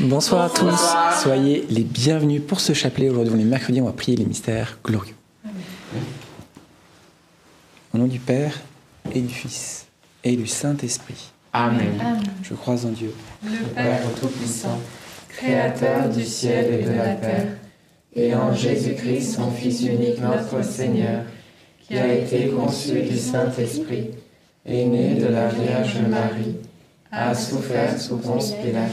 Bonsoir, à tous, soyez les bienvenus pour ce chapelet. Aujourd'hui, on est mercredi, on va prier les mystères glorieux. Au nom du Père et du Fils et du Saint-Esprit. Amen. Je crois en Dieu, le Père Tout-Puissant, Créateur du ciel et de la terre, et en Jésus-Christ, son Fils unique, notre Seigneur, qui a été conçu du Saint-Esprit, est né de la Vierge Marie, a souffert sous Ponce Pilate,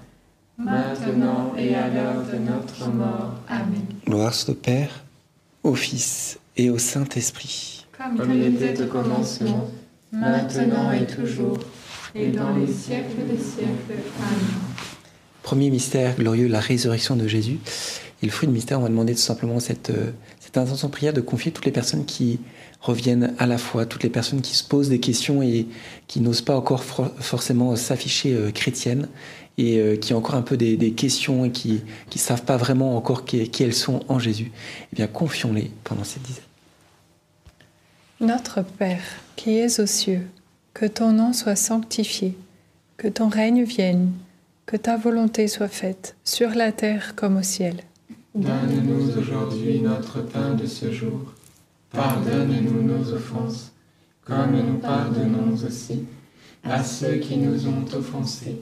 maintenant et à l'heure de notre mort. Amen. Gloire au Père, au Fils et au Saint-Esprit. Comme il était au commencement, maintenant et toujours, et dans les siècles des siècles. Amen. Premier mystère glorieux, la résurrection de Jésus. Et le fruit du mystère, on va demander tout simplement cette, euh, cette intention de prière de confier toutes les personnes qui reviennent à la fois, toutes les personnes qui se posent des questions et qui n'osent pas encore forcément s'afficher euh, chrétiennes et euh, qui ont encore un peu des, des questions et qui ne savent pas vraiment encore qui, qui, elles sont en Jésus. Eh bien, confions-les pendant cette dizaine. Notre Père, qui es aux cieux, que ton nom soit sanctifié, que ton règne vienne, que ta volonté soit faite, sur la terre comme au ciel. Donne-nous aujourd'hui notre pain de ce jour. Pardonne-nous nos offenses, comme nous pardonnons aussi à ceux qui nous ont offensés.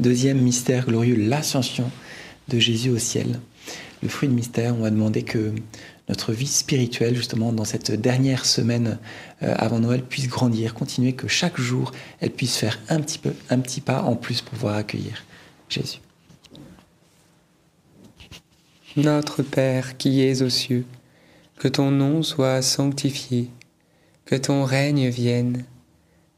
Deuxième mystère glorieux, l'ascension de Jésus au ciel. Le fruit de mystère, on va demander que notre vie spirituelle, justement, dans cette dernière semaine euh, avant Noël, puisse grandir, continuer, que chaque jour, elle puisse faire un petit peu, un petit pas en plus pour pouvoir accueillir Jésus. Notre Père qui es aux cieux, que ton nom soit sanctifié, que ton règne vienne,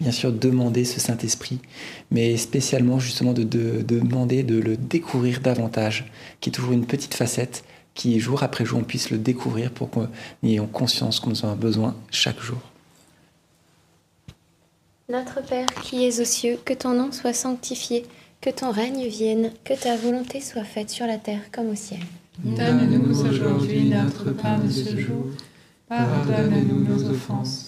Bien sûr, demander ce Saint-Esprit, mais spécialement justement de, de- de demander de le découvrir davantage, qui est toujours une petite facette, qui jour après jour on puisse le découvrir pour qu'on ait conscience qu'on en a besoin chaque jour. Notre Père qui es aux cieux, que ton nom soit sanctifié, que ton règne vienne, que ta volonté soit faite sur la terre comme au ciel. Donne-nous aujourd'hui notre pain de ce jour. Pardonne-nous nos offenses,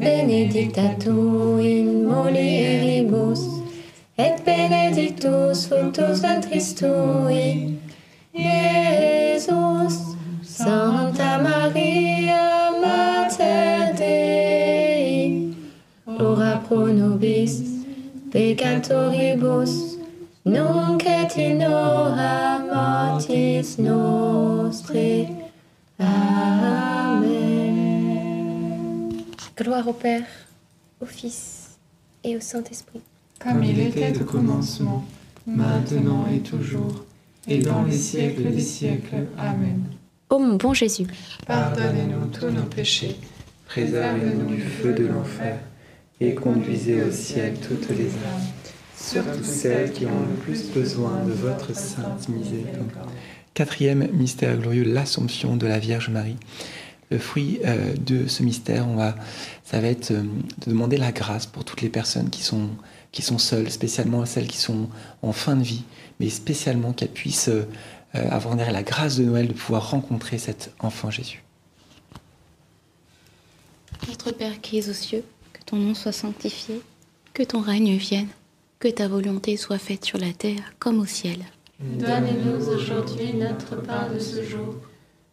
benedicta tu in mulieribus, et benedictus fructus ventris tui. Santa Maria, Mater Dei, ora pro nobis peccatoribus, nunc et in hora mortis nostre. Amen. Gloire au Père, au Fils et au Saint-Esprit. Comme il était au commencement, maintenant et toujours, et dans les siècles des siècles. Amen. Ô mon bon Jésus, Pardonnez-nous tous nos péchés, préservez-nous du feu de l'enfer, et conduisez au ciel toutes les âmes, surtout celles qui ont le plus besoin de votre sainte miséricorde. Quatrième mystère glorieux, l'Assomption de la Vierge Marie. Le fruit euh, de ce mystère, on va, ça va être euh, de demander la grâce pour toutes les personnes qui sont, qui sont seules, spécialement celles qui sont en fin de vie, mais spécialement qu'elles puissent euh, avoir la grâce de Noël de pouvoir rencontrer cet enfant Jésus. Notre Père qui es aux cieux, que ton nom soit sanctifié, que ton règne vienne, que ta volonté soit faite sur la terre comme au ciel. Donne-nous aujourd'hui notre pain de ce jour.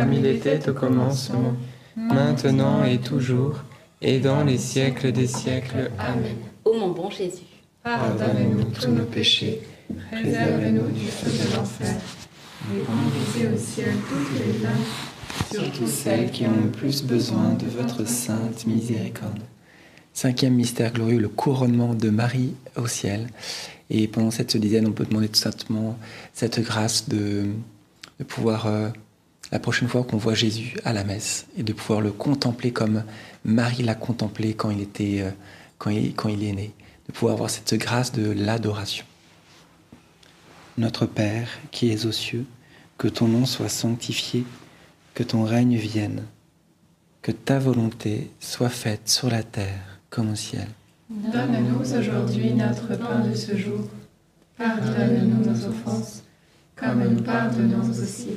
Comme il était au commencement, maintenant et toujours, et dans les siècles des siècles. Amen. Ô mon bon Jésus, Pardonne-nous tous nos péchés, Préservez-nous du feu de l'enfer. Et conduisez au ciel toutes les âmes, surtout celles qui ont le plus besoin de votre sainte miséricorde. Cinquième mystère glorieux, le couronnement de Marie au ciel. Et pendant cette dizaine, on peut demander tout simplement cette grâce de, de pouvoir, euh, la prochaine fois qu'on voit Jésus à la messe, et de pouvoir le contempler comme Marie l'a contemplé quand il, était, euh, quand, il, quand il est né, de pouvoir avoir cette grâce de l'adoration. Notre Père qui es aux cieux, que ton nom soit sanctifié, que ton règne vienne, que ta volonté soit faite sur la terre comme au ciel. Donne-nous aujourd'hui notre pain de ce jour. Pardonne-nous nos offenses, comme nous pardonnons aussi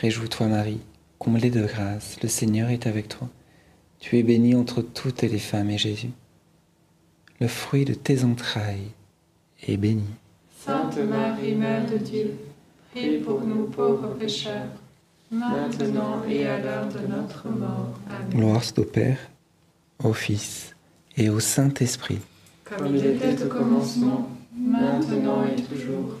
Réjouis-toi Marie, comblée de grâce, le Seigneur est avec toi. Tu es bénie entre toutes les femmes et Jésus, le fruit de tes entrailles, est béni. Sainte Marie, Mère de Dieu, prie pour nous pauvres pécheurs, maintenant et à l'heure de notre mort. Amen. Gloire soit au Père, au Fils et au Saint-Esprit. Comme il était au commencement, maintenant et toujours,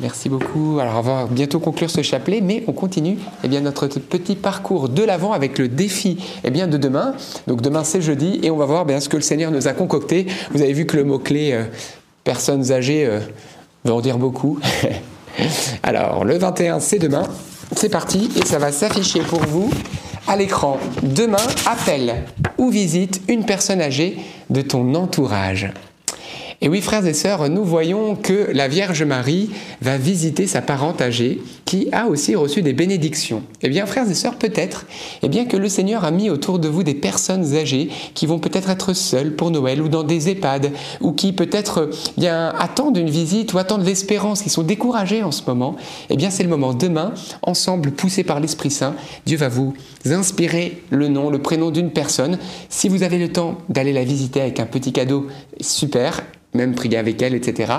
Merci beaucoup. Alors, on va bientôt conclure ce chapelet, mais on continue eh bien, notre petit parcours de l'avant avec le défi eh bien, de demain. Donc, demain, c'est jeudi, et on va voir bien, ce que le Seigneur nous a concocté. Vous avez vu que le mot-clé euh, personnes âgées euh, veut en dire beaucoup. Alors, le 21, c'est demain. C'est parti, et ça va s'afficher pour vous à l'écran. Demain, appelle ou visite une personne âgée de ton entourage. Et oui, frères et sœurs, nous voyons que la Vierge Marie va visiter sa parente âgée a aussi reçu des bénédictions. Eh bien, frères et sœurs, peut-être eh bien, que le Seigneur a mis autour de vous des personnes âgées qui vont peut-être être seules pour Noël ou dans des EHPAD ou qui peut-être eh bien, attendent une visite ou attendent l'espérance, qui sont découragées en ce moment. Eh bien, c'est le moment. Demain, ensemble, poussés par l'Esprit Saint, Dieu va vous inspirer le nom, le prénom d'une personne. Si vous avez le temps d'aller la visiter avec un petit cadeau, super même prier avec elle, etc.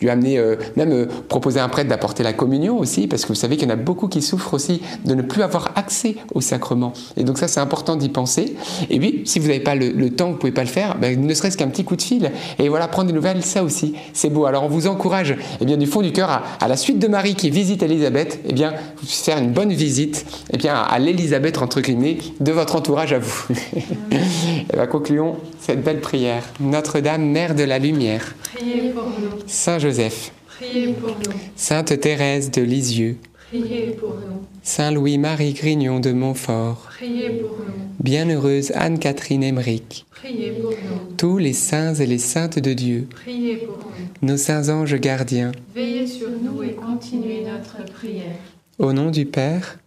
Lui amener, euh, même euh, proposer à un prêtre d'apporter la communion aussi, parce que savez qu'il y en a beaucoup qui souffrent aussi de ne plus avoir accès au sacrement. Et donc ça, c'est important d'y penser. Et puis, si vous n'avez pas le, le, temps, vous ne pouvez pas le faire, ben, ne serait-ce qu'un petit coup de fil. Et voilà, prendre des nouvelles, ça aussi, c'est beau. Alors on vous encourage, eh bien, du fond du cœur, à, à, la suite de Marie qui visite Élisabeth, eh bien, faire une bonne visite, eh bien, à l'Élisabeth, entre guillemets, de votre entourage à vous. et bien, concluons cette belle prière. Notre-Dame, Mère de la Lumière, Priez pour nous. Saint Joseph, Priez pour nous. Sainte Thérèse de Lisieux, Priez pour nous. Saint Louis-Marie Grignon de Montfort, Priez pour nous. Bienheureuse Anne-Catherine Emmerich, Priez pour nous. tous les saints et les saintes de Dieu, Priez pour nous. nos saints anges gardiens, Veillez sur nous et continuez notre prière. au nom du Père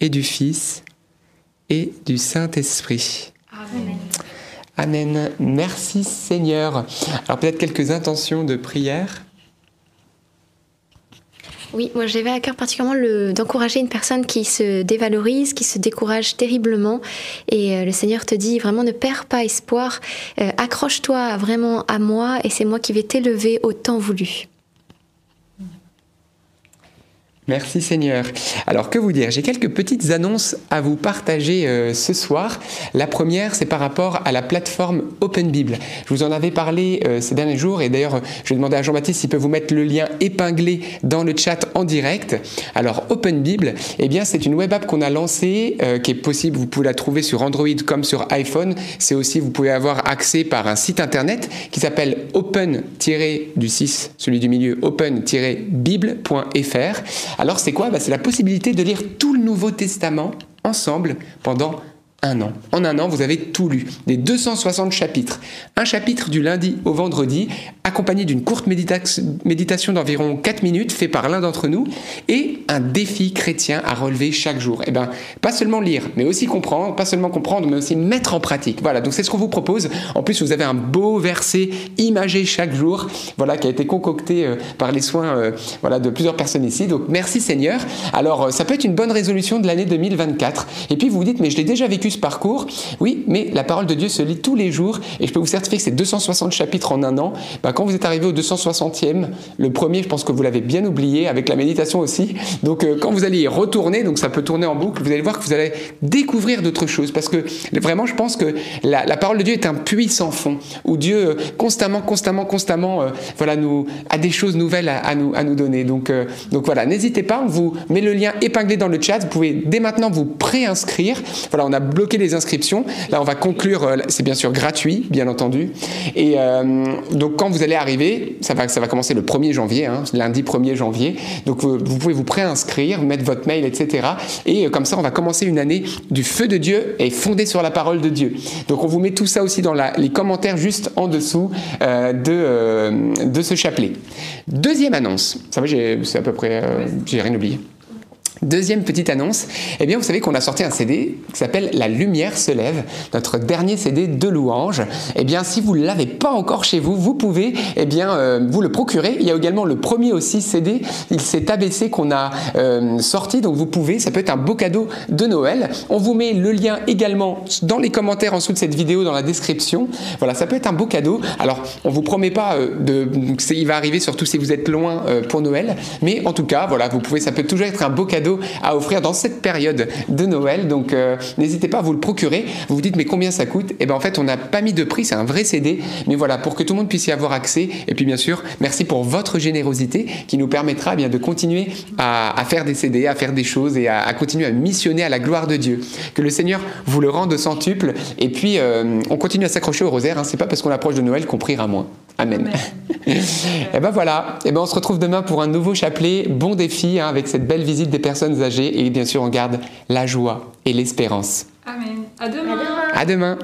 et du Fils et du Saint-Esprit. Amen. Amen. Merci Seigneur. Alors peut-être quelques intentions de prière. Oui, moi j'avais à cœur particulièrement d'encourager une personne qui se dévalorise, qui se décourage terriblement. Et euh, le Seigneur te dit vraiment ne perds pas espoir, euh, accroche-toi vraiment à moi et c'est moi qui vais t'élever au temps voulu. Merci Seigneur. Alors que vous dire? J'ai quelques petites annonces à vous partager euh, ce soir. La première, c'est par rapport à la plateforme Open Bible. Je vous en avais parlé euh, ces derniers jours et d'ailleurs, je vais demander à Jean-Baptiste s'il peut vous mettre le lien épinglé dans le chat en direct. Alors Open Bible, eh bien c'est une web app qu'on a lancée, euh, qui est possible. Vous pouvez la trouver sur Android comme sur iPhone. C'est aussi, vous pouvez avoir accès par un site internet qui s'appelle open-du 6, celui du milieu, open-bible.fr. Alors c'est quoi? Bah, C'est la possibilité de lire tout le Nouveau Testament ensemble pendant En un an, vous avez tout lu, des 260 chapitres. Un chapitre du lundi au vendredi, accompagné d'une courte médita- méditation d'environ 4 minutes, fait par l'un d'entre nous, et un défi chrétien à relever chaque jour. Et ben, pas seulement lire, mais aussi comprendre, pas seulement comprendre, mais aussi mettre en pratique. Voilà, donc c'est ce qu'on vous propose. En plus, vous avez un beau verset imagé chaque jour, voilà, qui a été concocté euh, par les soins euh, voilà, de plusieurs personnes ici. Donc merci Seigneur. Alors, euh, ça peut être une bonne résolution de l'année 2024. Et puis vous vous dites, mais je l'ai déjà vécu parcours. Oui, mais la parole de Dieu se lit tous les jours et je peux vous certifier que c'est 260 chapitres en un an. Bah, quand vous êtes arrivé au 260e, le premier, je pense que vous l'avez bien oublié, avec la méditation aussi. Donc euh, quand vous allez y retourner, donc ça peut tourner en boucle, vous allez voir que vous allez découvrir d'autres choses parce que vraiment, je pense que la, parole de Dieu est un puits sans fond où Dieu euh, constamment, constamment, constamment, euh, voilà, nous a des choses nouvelles à, nous, à nous donner. Donc, donc voilà, n'hésitez pas, on vous met le lien épinglé dans le chat. Vous pouvez dès maintenant vous préinscrire. Voilà, on a bloqué les inscriptions. Là, on va conclure. euh, C'est bien sûr gratuit, bien entendu. Et euh, donc, quand vous allez arriver, ça va, ça va commencer le 1er janvier, hein, lundi 1er janvier. Donc, vous, pouvez vous préinscrire, mettre votre mail, etc. Et euh, comme ça, on va commencer une année du feu de Dieu et fondée sur la parole de Dieu. Donc, on vous met tout ça aussi dans les commentaires juste en dessous de, de ce chapelet. Deuxième annonce. Ça va, c'est à peu près, j'ai rien oublié. Deuxième petite annonce, eh bien vous savez qu'on a sorti un CD qui s'appelle La lumière se lève, notre dernier CD de louanges. Eh bien si vous ne l'avez pas encore chez vous, vous pouvez eh bien euh, vous le procurer. Il y a également le premier aussi CD, il s'est abaissé qu'on a euh, sorti, donc vous pouvez, ça peut être un beau cadeau de Noël. On vous met le lien également dans les commentaires en dessous de cette vidéo, dans la description. Voilà, ça peut être un beau cadeau. Alors on vous promet pas euh, de, il va arriver surtout si vous êtes loin euh, pour Noël, mais en tout cas voilà, vous pouvez, ça peut toujours être un beau cadeau à offrir dans cette période de Noël. Donc euh, n'hésitez pas à vous le procurer. Vous vous dites mais combien ça coûte? Et ben en fait on n'a pas mis de prix, c'est un vrai CD, mais voilà pour que tout le monde puisse y avoir accès. Et puis bien sûr merci pour votre générosité qui nous permettra eh bien de continuer à, faire des CD, à faire des choses et à, à continuer à missionner à la gloire de Dieu. Que le Seigneur vous le rende centuple. Et puis euh, on continue à s'accrocher au rosaire. Hein. C'est pas parce qu'on approche de Noël qu'on priera moins. Amen. et ben voilà. Et ben on se retrouve demain pour un nouveau chapelet. Bon défi hein, avec cette belle visite des personnes âgées et bien sûr on garde la joie et l'espérance. Amen. À demain. À demain. À demain.